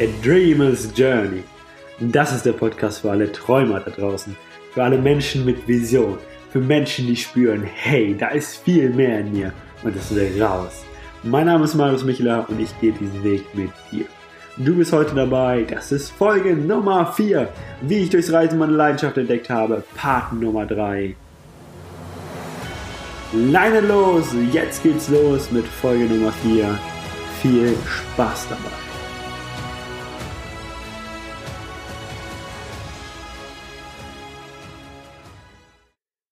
A Dreamer's Journey. Das ist der Podcast für alle Träumer da draußen, für alle Menschen mit Vision, für Menschen, die spüren, hey, da ist viel mehr in mir und das will raus. Mein Name ist Marius Michler und ich gehe diesen Weg mit dir. Du bist heute dabei, das ist Folge Nummer 4, wie ich durchs Reisen meine Leidenschaft entdeckt habe, Part Nummer 3. Leine los, jetzt geht's los mit Folge Nummer 4. Viel Spaß dabei.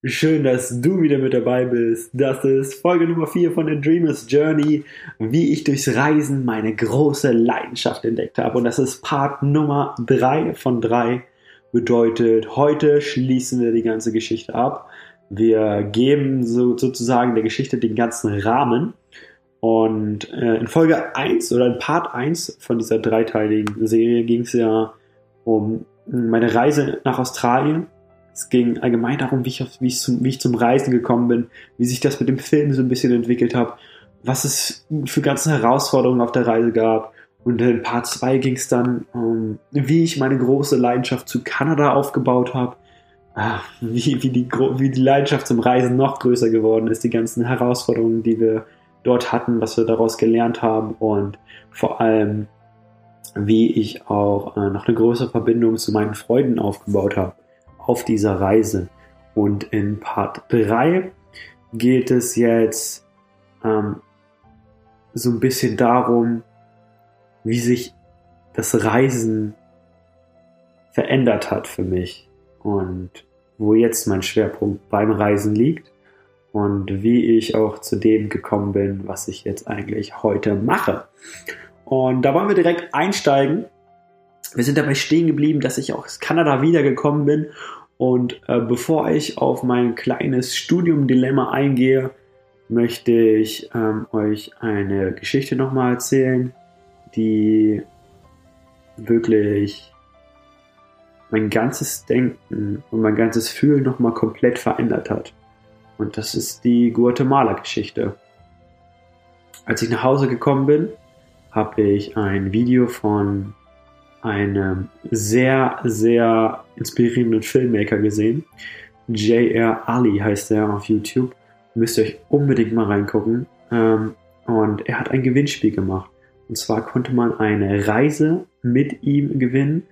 Schön, dass du wieder mit dabei bist. Das ist Folge Nummer 4 von The Dreamer's Journey, wie ich durchs Reisen meine große Leidenschaft entdeckt habe. Und das ist Part Nummer 3 von 3. Bedeutet, heute schließen wir die ganze Geschichte ab. Wir geben so, sozusagen der Geschichte den ganzen Rahmen. Und äh, in Folge 1 oder in Part 1 von dieser dreiteiligen Serie ging es ja um meine Reise nach Australien es ging allgemein darum, wie ich, wie, ich zum, wie ich zum Reisen gekommen bin, wie sich das mit dem Film so ein bisschen entwickelt hat, was es für ganze Herausforderungen auf der Reise gab. Und in Part 2 ging es dann um, wie ich meine große Leidenschaft zu Kanada aufgebaut habe, ah, wie, wie, die, wie die Leidenschaft zum Reisen noch größer geworden ist, die ganzen Herausforderungen, die wir dort hatten, was wir daraus gelernt haben und vor allem, wie ich auch äh, noch eine größere Verbindung zu meinen Freunden aufgebaut habe auf dieser Reise. Und in Part 3 geht es jetzt ähm, so ein bisschen darum, wie sich das Reisen verändert hat für mich und wo jetzt mein Schwerpunkt beim Reisen liegt und wie ich auch zu dem gekommen bin, was ich jetzt eigentlich heute mache. Und da wollen wir direkt einsteigen wir sind dabei stehen geblieben, dass ich aus Kanada wiedergekommen bin. Und äh, bevor ich auf mein kleines Studium-Dilemma eingehe, möchte ich ähm, euch eine Geschichte nochmal erzählen, die wirklich mein ganzes Denken und mein ganzes Fühlen nochmal komplett verändert hat. Und das ist die Guatemala-Geschichte. Als ich nach Hause gekommen bin, habe ich ein Video von einem sehr, sehr inspirierenden Filmmaker gesehen. J.R. Ali heißt er auf YouTube. Müsst ihr euch unbedingt mal reingucken. Ähm, und er hat ein Gewinnspiel gemacht. Und zwar konnte man eine Reise mit ihm gewinnen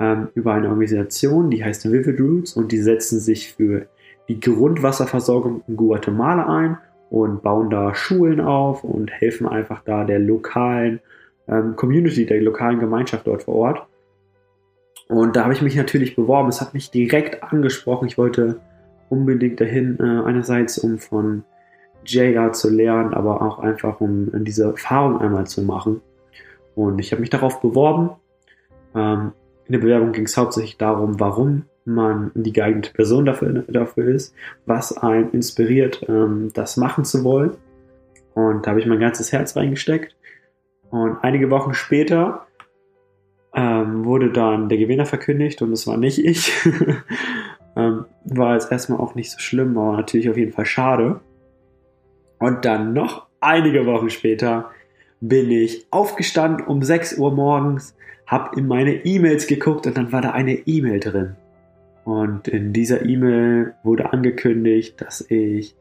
ähm, über eine Organisation, die heißt Vivid Roots und die setzen sich für die Grundwasserversorgung in Guatemala ein und bauen da Schulen auf und helfen einfach da der lokalen ähm, Community, der lokalen Gemeinschaft dort vor Ort. Und da habe ich mich natürlich beworben. Es hat mich direkt angesprochen. Ich wollte unbedingt dahin, äh, einerseits um von JR zu lernen, aber auch einfach um diese Erfahrung einmal zu machen. Und ich habe mich darauf beworben. Ähm, in der Bewerbung ging es hauptsächlich darum, warum man die geeignete Person dafür, dafür ist, was einen inspiriert, ähm, das machen zu wollen. Und da habe ich mein ganzes Herz reingesteckt. Und einige Wochen später ähm, wurde dann der Gewinner verkündigt und es war nicht ich. ähm, war jetzt erstmal auch nicht so schlimm, aber natürlich auf jeden Fall schade. Und dann noch einige Wochen später bin ich aufgestanden um 6 Uhr morgens, habe in meine E-Mails geguckt und dann war da eine E-Mail drin. Und in dieser E-Mail wurde angekündigt, dass ich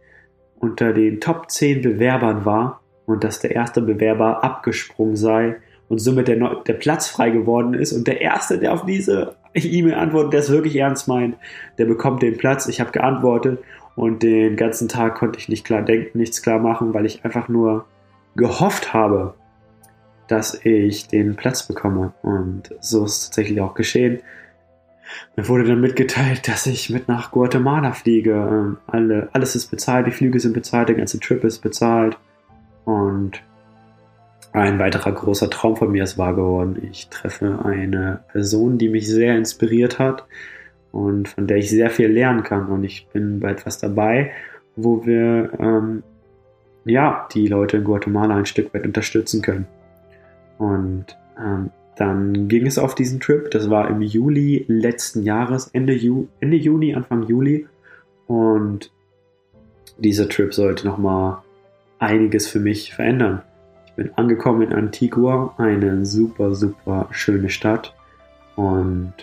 unter den Top 10 Bewerbern war und dass der erste Bewerber abgesprungen sei und somit der, der Platz frei geworden ist. Und der Erste, der auf diese E-Mail antwortet, der es wirklich ernst meint, der bekommt den Platz. Ich habe geantwortet und den ganzen Tag konnte ich nicht klar denken, nichts klar machen, weil ich einfach nur gehofft habe, dass ich den Platz bekomme. Und so ist tatsächlich auch geschehen. Mir wurde dann mitgeteilt, dass ich mit nach Guatemala fliege. Ähm, alle, alles ist bezahlt, die Flüge sind bezahlt, der ganze Trip ist bezahlt. Und ein weiterer großer Traum von mir ist wahr geworden. Ich treffe eine Person, die mich sehr inspiriert hat und von der ich sehr viel lernen kann. Und ich bin bei etwas dabei, wo wir ähm, ja die Leute in Guatemala ein Stück weit unterstützen können. Und ähm, dann ging es auf diesen Trip. Das war im Juli letzten Jahres, Ende, Ju Ende Juni, Anfang Juli. Und dieser Trip sollte nochmal einiges für mich verändern Ich bin angekommen in Antigua, eine super, super schöne Stadt. Und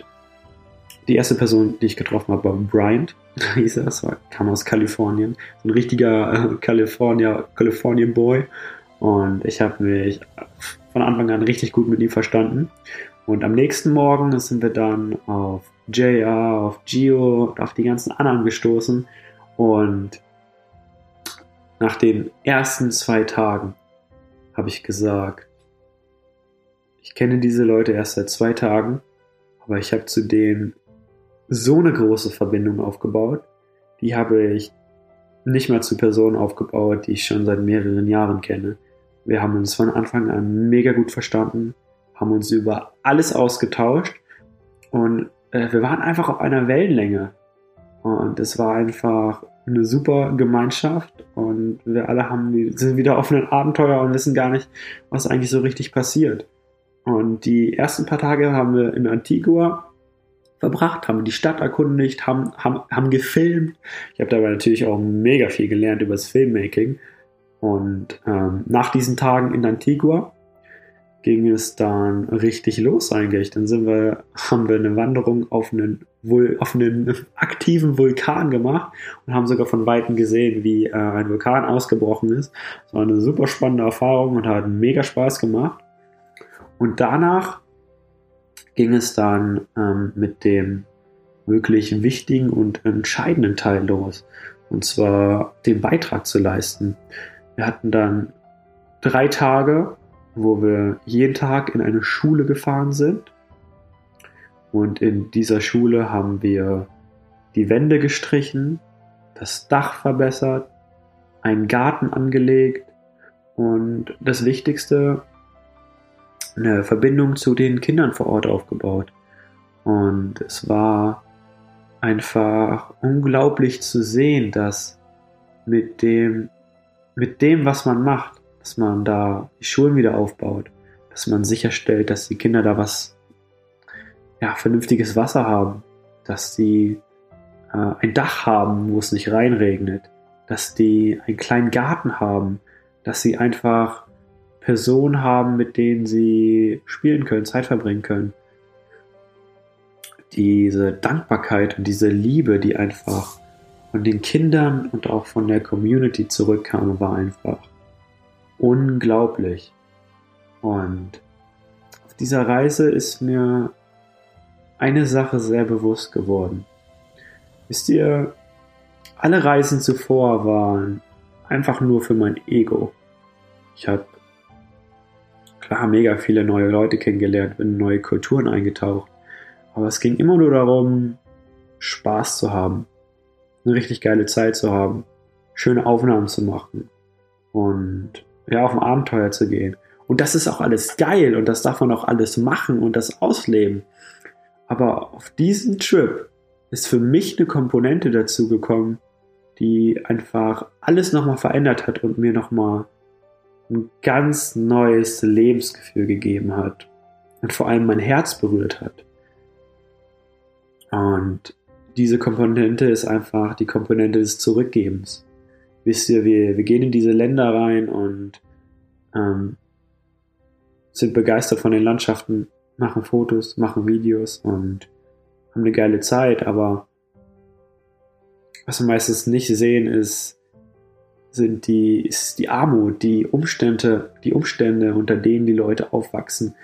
die erste Person, die ich getroffen habe, war Bryant, hieß er, das war, kam aus Kalifornien. Ein richtiger äh, California, Californian Boy. Und ich habe mich von Anfang an richtig gut mit ihm verstanden. Und am nächsten Morgen sind wir dann auf JR, auf Gio und auf die ganzen anderen gestoßen. Und nach den ersten zwei Tagen habe ich gesagt, ich kenne diese Leute erst seit zwei Tagen, aber ich habe zu denen so eine große Verbindung aufgebaut. Die habe ich nicht mal zu Personen aufgebaut, die ich schon seit mehreren Jahren kenne. Wir haben uns von Anfang an mega gut verstanden, haben uns über alles ausgetauscht und äh, wir waren einfach auf einer Wellenlänge. Und es war einfach eine super Gemeinschaft und wir alle haben, sind wieder auf einem Abenteuer und wissen gar nicht, was eigentlich so richtig passiert. Und die ersten paar Tage haben wir in Antigua verbracht, haben die Stadt erkundigt, haben, haben, haben gefilmt. Ich habe dabei natürlich auch mega viel gelernt über das Filmmaking. Und ähm, nach diesen Tagen in Antigua ging es dann richtig los eigentlich. Dann sind wir, haben wir eine Wanderung auf einen, auf einen aktiven Vulkan gemacht und haben sogar von Weitem gesehen, wie äh, ein Vulkan ausgebrochen ist. Das war eine super spannende Erfahrung und hat mega Spaß gemacht. Und danach ging es dann ähm, mit dem wirklich wichtigen und entscheidenden Teil los. Und zwar den Beitrag zu leisten. Wir hatten dann drei Tage, wo wir jeden Tag in eine Schule gefahren sind. Und in dieser Schule haben wir die Wände gestrichen, das Dach verbessert, einen Garten angelegt und das Wichtigste, eine Verbindung zu den Kindern vor Ort aufgebaut. Und es war einfach unglaublich zu sehen, dass mit dem, mit dem, was man macht, dass man da die Schulen wieder aufbaut, dass man sicherstellt, dass die Kinder da was, ja, vernünftiges Wasser haben, dass die äh, ein Dach haben, wo es nicht reinregnet, dass die einen kleinen Garten haben, dass sie einfach Personen haben, mit denen sie spielen können, Zeit verbringen können. Diese Dankbarkeit und diese Liebe, die einfach von den Kindern und auch von der Community zurückkam, war einfach unglaublich. Und auf dieser Reise ist mir eine Sache sehr bewusst geworden. Wisst ihr, alle Reisen zuvor waren einfach nur für mein Ego. Ich habe klar mega viele neue Leute kennengelernt, bin in neue Kulturen eingetaucht. Aber es ging immer nur darum, Spaß zu haben, eine richtig geile Zeit zu haben, schöne Aufnahmen zu machen und ja, auf ein Abenteuer zu gehen. Und das ist auch alles geil und das darf man auch alles machen und das ausleben. Aber auf diesen Trip ist für mich eine Komponente dazu gekommen, die einfach alles nochmal verändert hat und mir nochmal ein ganz neues Lebensgefühl gegeben hat und vor allem mein Herz berührt hat. Und diese Komponente ist einfach die Komponente des Zurückgebens wisst ihr, wir, wir gehen in diese Länder rein und ähm, sind begeistert von den Landschaften, machen Fotos, machen Videos und haben eine geile Zeit, aber was wir meistens nicht sehen, ist, sind die, ist die Armut, die Umstände, die Umstände, unter denen die Leute aufwachsen.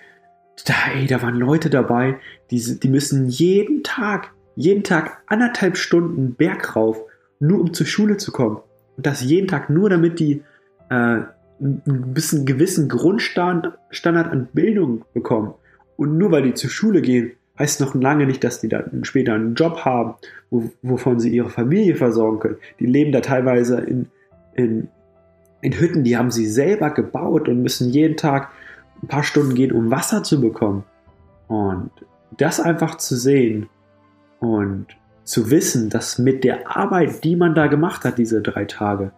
Da, ey, da waren Leute dabei, die, die müssen jeden Tag, jeden Tag anderthalb Stunden Berg rauf, nur um zur Schule zu kommen. Und das jeden Tag nur, damit die äh, einen bisschen gewissen Grundstandard an Bildung bekommen. Und nur weil die zur Schule gehen, heißt noch lange nicht, dass die dann später einen Job haben, wo, wovon sie ihre Familie versorgen können. Die leben da teilweise in, in, in Hütten, die haben sie selber gebaut und müssen jeden Tag ein paar Stunden gehen, um Wasser zu bekommen. Und das einfach zu sehen und zu wissen, dass mit der Arbeit, die man da gemacht hat, diese drei Tage,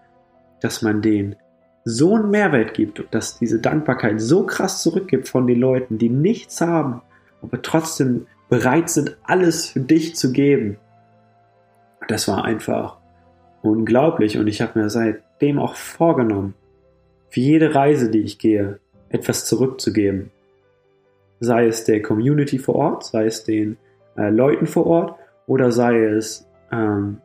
dass man denen so einen Mehrwert gibt und dass diese Dankbarkeit so krass zurückgibt von den Leuten, die nichts haben, aber trotzdem bereit sind, alles für dich zu geben. Das war einfach unglaublich und ich habe mir seitdem auch vorgenommen, für jede Reise, die ich gehe, etwas zurückzugeben. Sei es der Community vor Ort, sei es den äh, Leuten vor Ort oder sei es ähm,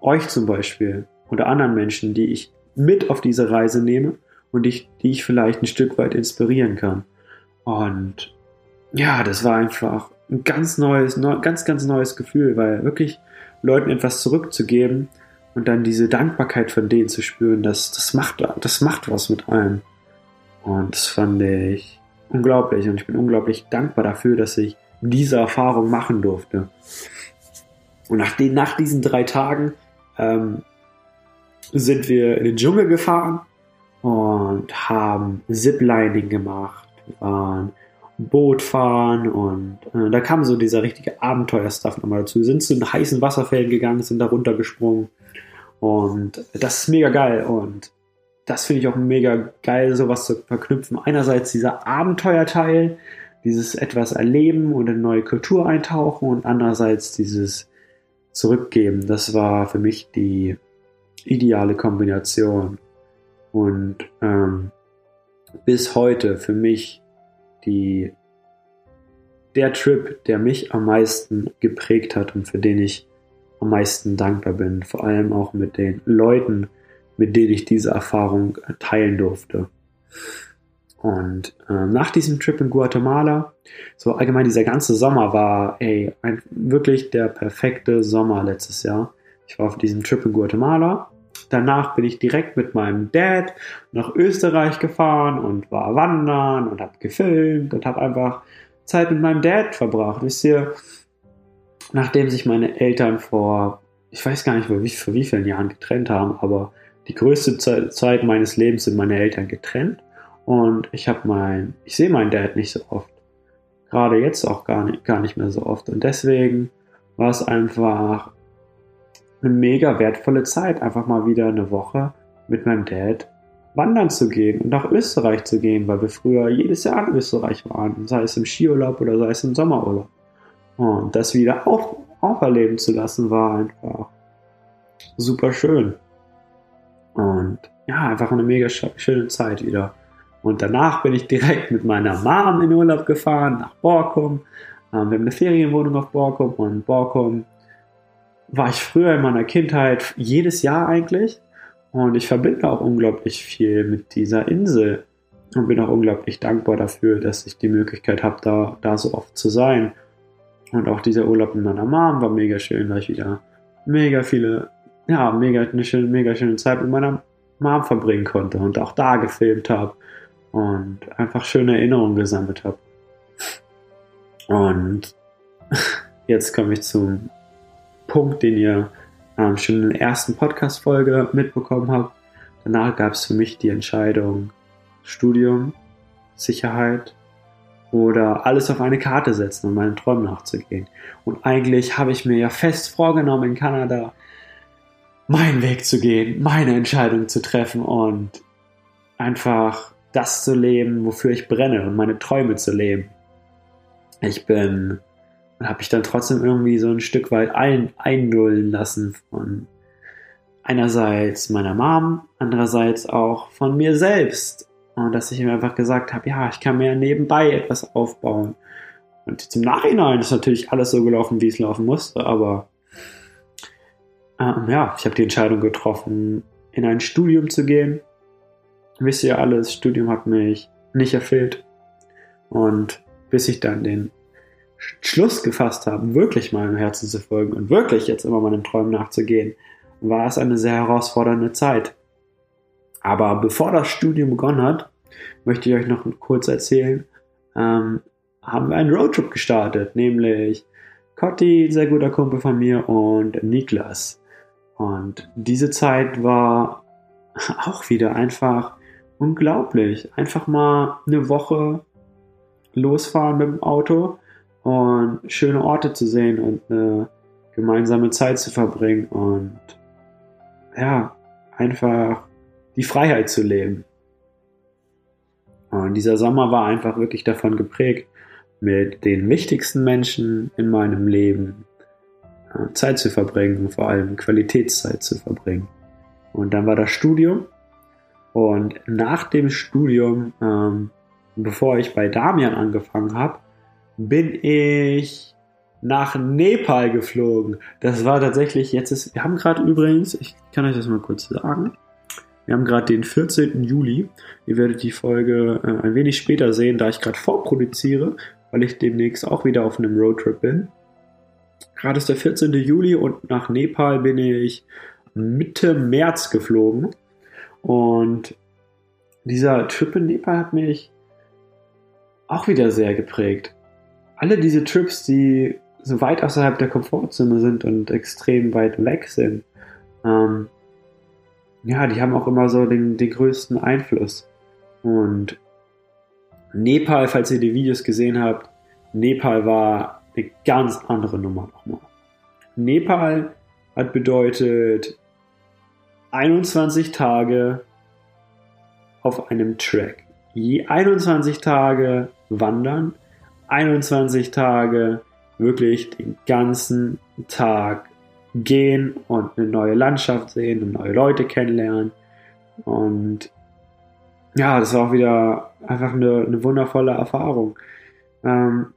euch zum Beispiel oder anderen Menschen, die ich mit auf diese Reise nehme und ich, die ich vielleicht ein Stück weit inspirieren kann. Und ja, das war einfach ein ganz neues, neu, ganz, ganz neues Gefühl, weil wirklich Leuten etwas zurückzugeben und dann diese Dankbarkeit von denen zu spüren, das, das macht, das macht was mit einem. Und das fand ich unglaublich und ich bin unglaublich dankbar dafür, dass ich diese Erfahrung machen durfte. Und nach, den, nach diesen drei Tagen ähm, sind wir in den Dschungel gefahren und haben Ziplining gemacht. Waren Boot fahren und äh, da kam so dieser richtige Abenteuerstuff nochmal dazu. Wir sind zu den heißen Wasserfällen gegangen, sind da runtergesprungen und das ist mega geil und das finde ich auch mega geil, sowas zu verknüpfen. Einerseits dieser Abenteuerteil, dieses etwas erleben und in neue Kultur eintauchen und andererseits dieses Zurückgeben. Das war für mich die ideale Kombination und ähm, bis heute für mich die, der Trip, der mich am meisten geprägt hat und für den ich am meisten dankbar bin. Vor allem auch mit den Leuten, mit denen ich diese Erfahrung teilen durfte. Und äh, nach diesem Trip in Guatemala, so allgemein dieser ganze Sommer war, ey, ein, wirklich der perfekte Sommer letztes Jahr. Ich war auf diesem Trip in Guatemala Danach bin ich direkt mit meinem Dad nach Österreich gefahren und war wandern und habe gefilmt und habe einfach Zeit mit meinem Dad verbracht. Wisst ihr, nachdem sich meine Eltern vor, ich weiß gar nicht, vor wie, vor wie vielen Jahren getrennt haben, aber die größte Zeit meines Lebens sind meine Eltern getrennt und ich habe mein, ich sehe meinen Dad nicht so oft. Gerade jetzt auch gar nicht, gar nicht mehr so oft. Und deswegen war es einfach eine mega wertvolle Zeit, einfach mal wieder eine Woche mit meinem Dad wandern zu gehen und nach Österreich zu gehen, weil wir früher jedes Jahr in Österreich waren, sei es im Skiurlaub oder sei es im Sommerurlaub. Und das wieder auch, auch erleben zu lassen, war einfach super schön. Und ja, einfach eine mega schöne Zeit wieder. Und danach bin ich direkt mit meiner Mom in Urlaub gefahren nach Borkum. Ähm, wir haben eine Ferienwohnung auf Borkum und Borkum war ich früher in meiner Kindheit jedes Jahr eigentlich. Und ich verbinde auch unglaublich viel mit dieser Insel. Und bin auch unglaublich dankbar dafür, dass ich die Möglichkeit habe, da, da so oft zu sein. Und auch dieser Urlaub mit meiner Mom war mega schön, weil ich wieder mega viele, ja, mega, eine schöne, mega schöne Zeit mit meiner Mom verbringen konnte und auch da gefilmt habe und einfach schöne Erinnerungen gesammelt habe. Und jetzt komme ich zum Punkt, den ihr ähm, schon in der ersten Podcast-Folge mitbekommen habt. Danach gab es für mich die Entscheidung Studium, Sicherheit oder alles auf eine Karte setzen und meinen Träumen nachzugehen. Und eigentlich habe ich mir ja fest vorgenommen, in Kanada meinen Weg zu gehen, meine Entscheidung zu treffen und einfach das zu leben, wofür ich brenne und meine Träume zu leben. Ich bin habe ich dann trotzdem irgendwie so ein Stück weit ein, einlullen lassen von einerseits meiner Mom, andererseits auch von mir selbst. Und dass ich mir einfach gesagt habe, ja, ich kann mir nebenbei etwas aufbauen. Und zum Nachhinein ist natürlich alles so gelaufen, wie es laufen musste, aber ähm, ja, ich habe die Entscheidung getroffen, in ein Studium zu gehen. Wisst ihr alles, Studium hat mich nicht erfüllt. Und bis ich dann den Schluss gefasst haben, wirklich meinem Herzen zu folgen und wirklich jetzt immer meinen Träumen nachzugehen, war es eine sehr herausfordernde Zeit. Aber bevor das Studium begonnen hat, möchte ich euch noch kurz erzählen, ähm, haben wir einen Roadtrip gestartet, nämlich Cotti, sehr guter Kumpel von mir, und Niklas. Und diese Zeit war auch wieder einfach unglaublich. Einfach mal eine Woche losfahren mit dem Auto und schöne Orte zu sehen und eine gemeinsame Zeit zu verbringen und ja, einfach die Freiheit zu leben. Und dieser Sommer war einfach wirklich davon geprägt, mit den wichtigsten Menschen in meinem Leben äh, Zeit zu verbringen und vor allem Qualitätszeit zu verbringen. Und dann war das Studium Und nach dem Studium, ähm, bevor ich bei Damian angefangen habe, bin ich nach Nepal geflogen. Das war tatsächlich, jetzt ist, wir haben gerade übrigens, ich kann euch das mal kurz sagen, wir haben gerade den 14. Juli. Ihr werdet die Folge äh, ein wenig später sehen, da ich gerade vorproduziere, weil ich demnächst auch wieder auf einem Roadtrip bin. Gerade ist der 14. Juli und nach Nepal bin ich Mitte März geflogen. Und dieser Trip in Nepal hat mich auch wieder sehr geprägt. Alle diese Trips, die so weit außerhalb der Komfortzone sind und extrem weit weg sind, ähm, ja, die haben auch immer so den, den größten Einfluss. Und Nepal, falls ihr die Videos gesehen habt, Nepal war eine ganz andere Nummer nochmal. Nepal hat bedeutet 21 Tage auf einem Track. Je 21 Tage wandern, 21 Tage wirklich den ganzen Tag gehen und eine neue Landschaft sehen und neue Leute kennenlernen. Und ja, das war auch wieder einfach eine, eine wundervolle Erfahrung. Ähm,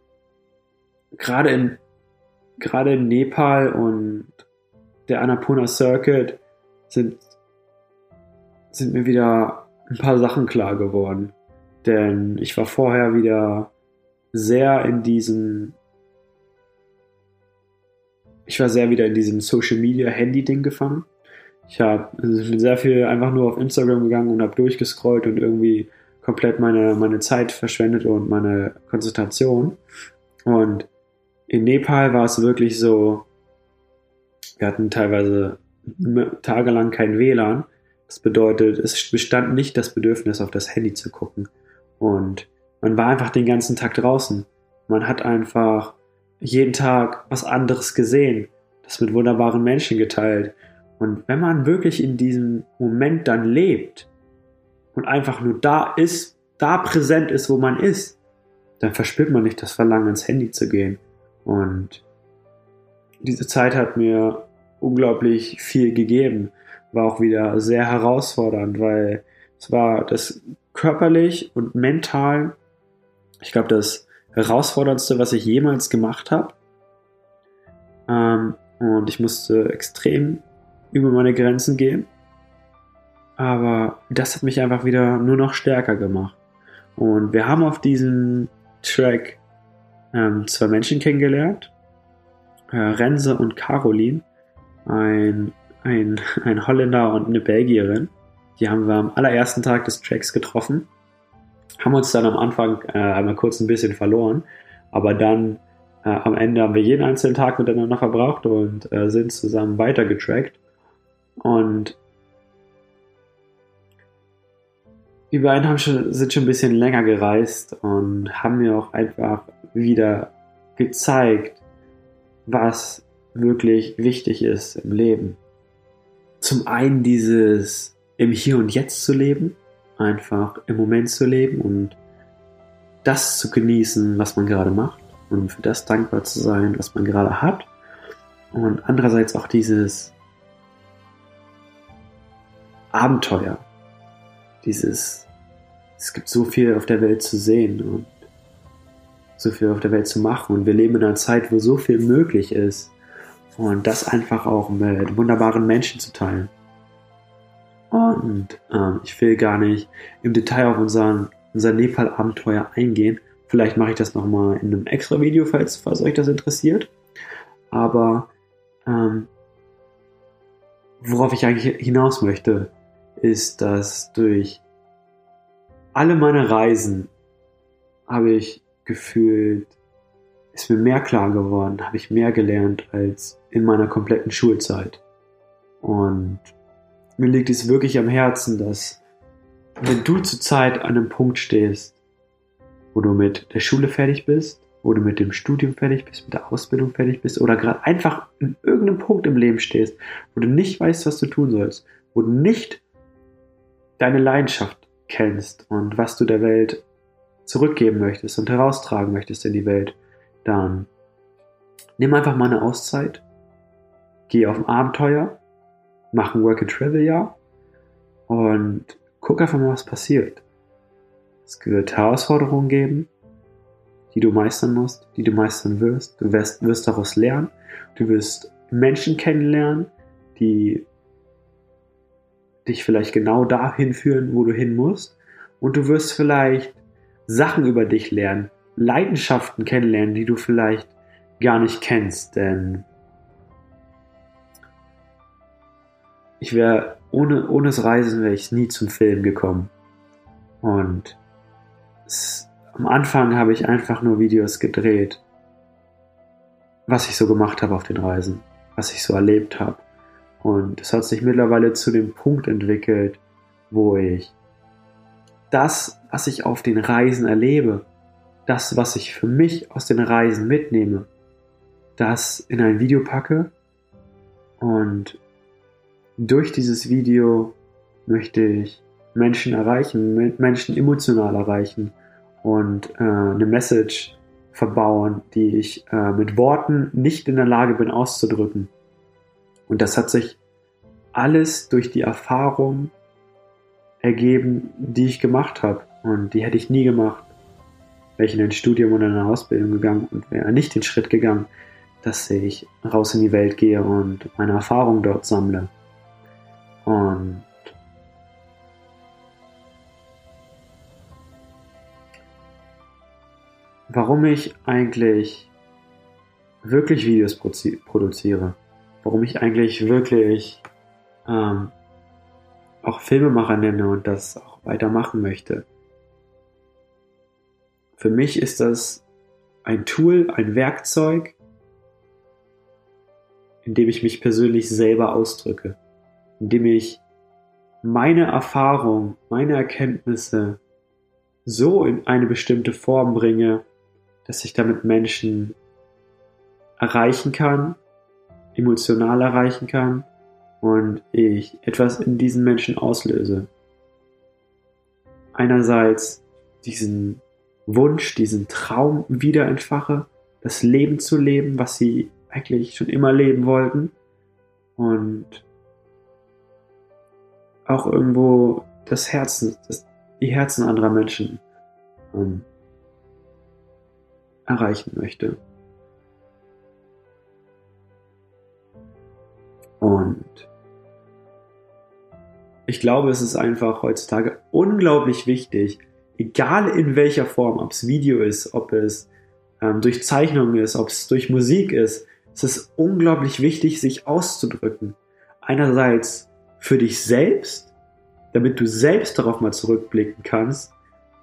gerade in gerade in Nepal und der Annapurna Circuit sind, sind mir wieder ein paar Sachen klar geworden. Denn ich war vorher wieder sehr in diesem ich war sehr wieder in diesem Social Media Handy Ding gefangen. Ich habe also sehr viel einfach nur auf Instagram gegangen und habe durchgescrollt und irgendwie komplett meine, meine Zeit verschwendet und meine Konzentration. Und in Nepal war es wirklich so, wir hatten teilweise tagelang kein WLAN. Das bedeutet, es bestand nicht das Bedürfnis, auf das Handy zu gucken. Und man war einfach den ganzen Tag draußen. Man hat einfach jeden Tag was anderes gesehen, das mit wunderbaren Menschen geteilt. Und wenn man wirklich in diesem Moment dann lebt und einfach nur da ist, da präsent ist, wo man ist, dann verspürt man nicht das Verlangen, ins Handy zu gehen. Und diese Zeit hat mir unglaublich viel gegeben. War auch wieder sehr herausfordernd, weil es war das körperlich und mental, ich glaube, das herausforderndste, was ich jemals gemacht habe. Ähm, und ich musste extrem über meine Grenzen gehen. Aber das hat mich einfach wieder nur noch stärker gemacht. Und wir haben auf diesem Track ähm, zwei Menschen kennengelernt. Äh, Renze und Caroline. Ein, ein, ein Holländer und eine Belgierin. Die haben wir am allerersten Tag des Tracks getroffen haben uns dann am Anfang äh, einmal kurz ein bisschen verloren, aber dann äh, am Ende haben wir jeden einzelnen Tag miteinander verbraucht und äh, sind zusammen weitergetrackt. Und die beiden haben schon, sind schon ein bisschen länger gereist und haben mir auch einfach wieder gezeigt, was wirklich wichtig ist im Leben. Zum einen dieses im Hier und Jetzt zu leben, einfach im Moment zu leben und das zu genießen, was man gerade macht und für das dankbar zu sein, was man gerade hat. Und andererseits auch dieses Abenteuer, dieses, es gibt so viel auf der Welt zu sehen und so viel auf der Welt zu machen und wir leben in einer Zeit, wo so viel möglich ist und das einfach auch mit wunderbaren Menschen zu teilen. Und ähm, ich will gar nicht im Detail auf unseren, unser Nepal-Abenteuer eingehen. Vielleicht mache ich das nochmal in einem extra Video, falls, falls euch das interessiert. Aber ähm, worauf ich eigentlich hinaus möchte, ist, dass durch alle meine Reisen habe ich gefühlt, ist mir mehr klar geworden, habe ich mehr gelernt als in meiner kompletten Schulzeit. Und mir liegt es wirklich am Herzen, dass wenn du zurzeit an einem Punkt stehst, wo du mit der Schule fertig bist, wo du mit dem Studium fertig bist, mit der Ausbildung fertig bist oder gerade einfach in irgendeinem Punkt im Leben stehst, wo du nicht weißt, was du tun sollst, wo du nicht deine Leidenschaft kennst und was du der Welt zurückgeben möchtest und heraustragen möchtest in die Welt, dann nimm einfach mal eine Auszeit, geh auf ein Abenteuer mach ein Work and Travel Jahr und guck einfach mal, was passiert. Es wird Herausforderungen geben, die du meistern musst, die du meistern wirst. Du wirst, wirst daraus lernen. Du wirst Menschen kennenlernen, die dich vielleicht genau dahin führen, wo du hin musst. Und du wirst vielleicht Sachen über dich lernen, Leidenschaften kennenlernen, die du vielleicht gar nicht kennst. Denn ich wäre ohne, ohne das Reisen wäre ich nie zum Film gekommen. Und es, am Anfang habe ich einfach nur Videos gedreht, was ich so gemacht habe auf den Reisen, was ich so erlebt habe. Und es hat sich mittlerweile zu dem Punkt entwickelt, wo ich das, was ich auf den Reisen erlebe, das, was ich für mich aus den Reisen mitnehme, das in ein Video packe und durch dieses Video möchte ich Menschen erreichen, Menschen emotional erreichen und äh, eine Message verbauen, die ich äh, mit Worten nicht in der Lage bin auszudrücken. Und das hat sich alles durch die Erfahrung ergeben, die ich gemacht habe. Und die hätte ich nie gemacht. Wäre ich in ein Studium oder eine Ausbildung gegangen und wäre nicht den Schritt gegangen, dass ich raus in die Welt gehe und meine Erfahrung dort sammle. Und warum ich eigentlich wirklich Videos produziere, warum ich eigentlich wirklich ähm, auch Filmemacher nenne und das auch weitermachen möchte. Für mich ist das ein Tool, ein Werkzeug, in dem ich mich persönlich selber ausdrücke, in dem ich meine Erfahrung, meine Erkenntnisse so in eine bestimmte Form bringe, dass ich damit Menschen erreichen kann, emotional erreichen kann und ich etwas in diesen Menschen auslöse. Einerseits diesen Wunsch, diesen Traum wieder entfache, das Leben zu leben, was sie eigentlich schon immer leben wollten und auch irgendwo das Herzen, das, die Herzen anderer Menschen ähm, erreichen möchte. Und ich glaube, es ist einfach heutzutage unglaublich wichtig, egal in welcher Form, ob es Video ist, ob es ähm, durch Zeichnung ist, ob es durch Musik ist, es ist unglaublich wichtig, sich auszudrücken. Einerseits für dich selbst, damit du selbst darauf mal zurückblicken kannst,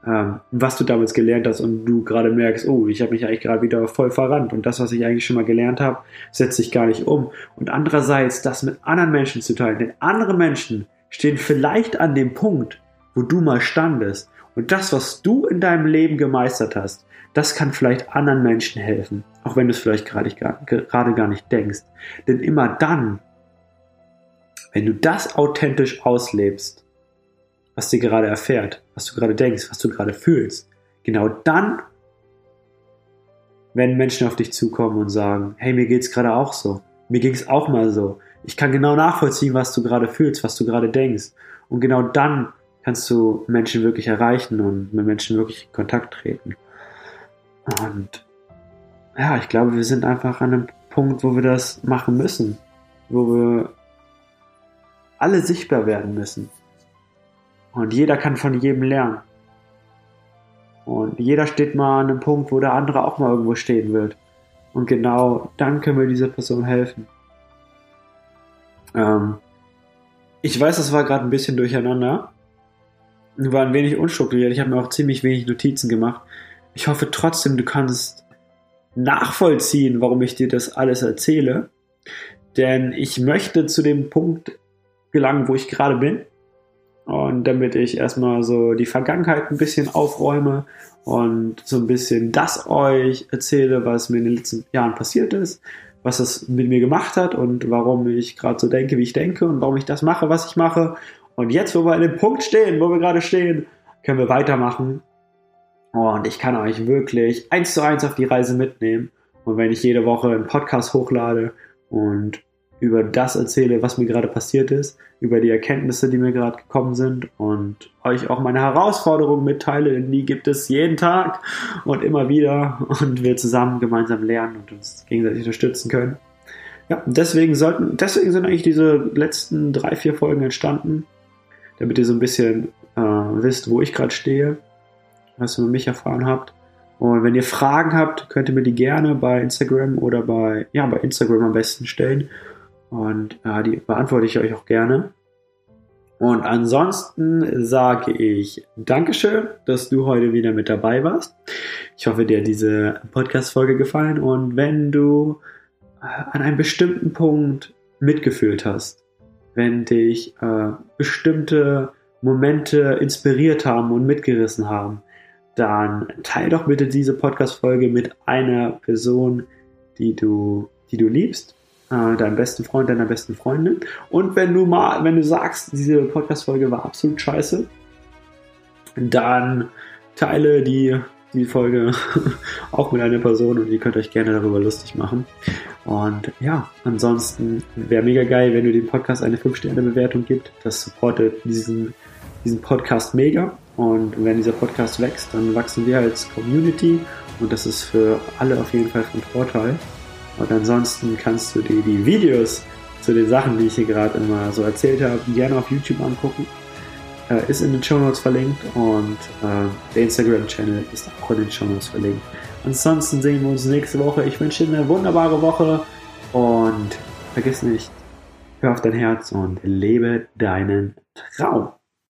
ähm, was du damals gelernt hast und du gerade merkst, oh, ich habe mich eigentlich gerade wieder voll verrannt und das, was ich eigentlich schon mal gelernt habe, setzt sich gar nicht um. Und andererseits das mit anderen Menschen zu teilen, denn andere Menschen stehen vielleicht an dem Punkt, wo du mal standest. Und das, was du in deinem Leben gemeistert hast, das kann vielleicht anderen Menschen helfen, auch wenn du es vielleicht gerade, gerade gar nicht denkst. Denn immer dann, wenn du das authentisch auslebst, was dir gerade erfährt, was du gerade denkst, was du gerade fühlst, genau dann werden Menschen auf dich zukommen und sagen, hey, mir geht's gerade auch so. Mir ging es auch mal so. Ich kann genau nachvollziehen, was du gerade fühlst, was du gerade denkst. Und genau dann kannst du Menschen wirklich erreichen und mit Menschen wirklich in Kontakt treten. Und ja, ich glaube, wir sind einfach an einem Punkt, wo wir das machen müssen. Wo wir alle sichtbar werden müssen. Und jeder kann von jedem lernen. Und jeder steht mal an einem Punkt, wo der andere auch mal irgendwo stehen wird. Und genau dann können wir dieser Person helfen. Ähm, ich weiß, das war gerade ein bisschen durcheinander. War ein wenig unstrukturiert. Ich habe mir auch ziemlich wenig Notizen gemacht. Ich hoffe trotzdem, du kannst nachvollziehen, warum ich dir das alles erzähle. Denn ich möchte zu dem Punkt gelangen, wo ich gerade bin. Und damit ich erstmal so die Vergangenheit ein bisschen aufräume und so ein bisschen das euch erzähle, was mir in den letzten Jahren passiert ist, was es mit mir gemacht hat und warum ich gerade so denke, wie ich denke und warum ich das mache, was ich mache. Und jetzt, wo wir an dem Punkt stehen, wo wir gerade stehen, können wir weitermachen. Und ich kann euch wirklich eins zu eins auf die Reise mitnehmen. Und wenn ich jede Woche einen Podcast hochlade und über das erzähle, was mir gerade passiert ist, über die Erkenntnisse, die mir gerade gekommen sind und euch auch meine Herausforderungen mitteile, denn die gibt es jeden Tag und immer wieder und wir zusammen gemeinsam lernen und uns gegenseitig unterstützen können. Ja, deswegen sollten, deswegen sind eigentlich diese letzten drei, vier Folgen entstanden, damit ihr so ein bisschen äh, wisst, wo ich gerade stehe, was ihr über mich erfahren habt. Und wenn ihr Fragen habt, könnt ihr mir die gerne bei Instagram oder bei, ja, bei Instagram am besten stellen. Und äh, die beantworte ich euch auch gerne. Und ansonsten sage ich Dankeschön, dass du heute wieder mit dabei warst. Ich hoffe, dir hat diese Podcast-Folge gefallen. Und wenn du äh, an einem bestimmten Punkt mitgefühlt hast, wenn dich äh, bestimmte Momente inspiriert haben und mitgerissen haben, dann teile doch bitte diese Podcast-Folge mit einer Person, die du, die du liebst äh, deinem besten Freund, deiner besten Freundin. Und wenn du mal, wenn du sagst, diese Podcast-Folge war absolut scheiße, dann teile die, die Folge auch mit einer Person und ihr könnt euch gerne darüber lustig machen. Und ja, ansonsten wäre mega geil, wenn du dem Podcast eine 5-Sterne-Bewertung gibt. Das supportet diesen, diesen Podcast mega. Und wenn dieser Podcast wächst, dann wachsen wir als Community und das ist für alle auf jeden Fall von Vorteil. Und ansonsten kannst du dir die Videos zu den Sachen, die ich hier gerade immer so erzählt habe, gerne auf YouTube angucken. Äh, ist in den Show Notes verlinkt und äh, der Instagram-Channel ist auch in den Show Notes verlinkt. Ansonsten sehen wir uns nächste Woche. Ich wünsche dir eine wunderbare Woche und vergiss nicht, hör auf dein Herz und lebe deinen Traum.